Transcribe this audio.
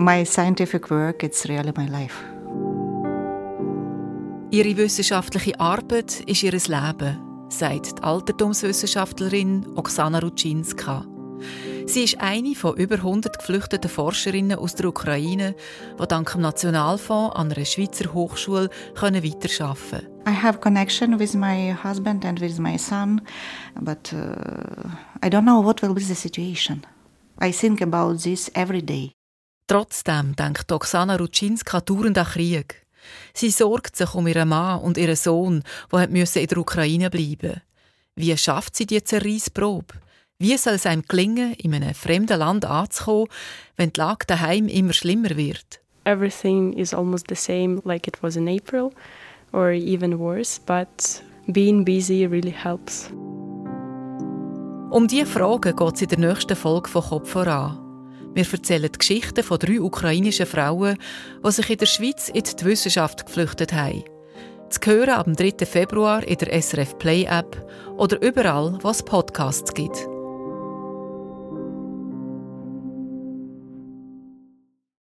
my scientific work, it's really my life. Ihre wissenschaftliche Arbeit ist ihr Leben, sagt die Altertumswissenschaftlerin Oksana Rutschinska. Sie ist eine von über 100 geflüchteten Forscherinnen aus der Ukraine, die dank dem Nationalfonds an einer Schweizer Hochschule weiterarbeiten können. I have connection with my husband and with my son, but uh, I don't know what will be the situation. I think about this every day. Trotzdem denkt Oksana Rutschinska dauernd an Krieg. Sie sorgt sich um ihren Mann und ihren Sohn, die in der Ukraine bleiben. Wie schafft sie die Zerreissprobe? Wie soll es einem gelingen, in einem fremden Land anzukommen, wenn die Lage daheim immer schlimmer wird? Everything is almost the same like it was in April or even worse, but being busy really helps. Um diese Fragen geht es in der nächsten Folge von Kopf voran. Wir erzählen die Geschichten von drei ukrainischen Frauen, die sich in der Schweiz in die Wissenschaft geflüchtet haben. Zu hören am 3. Februar in der SRF Play App oder überall, wo es Podcasts gibt.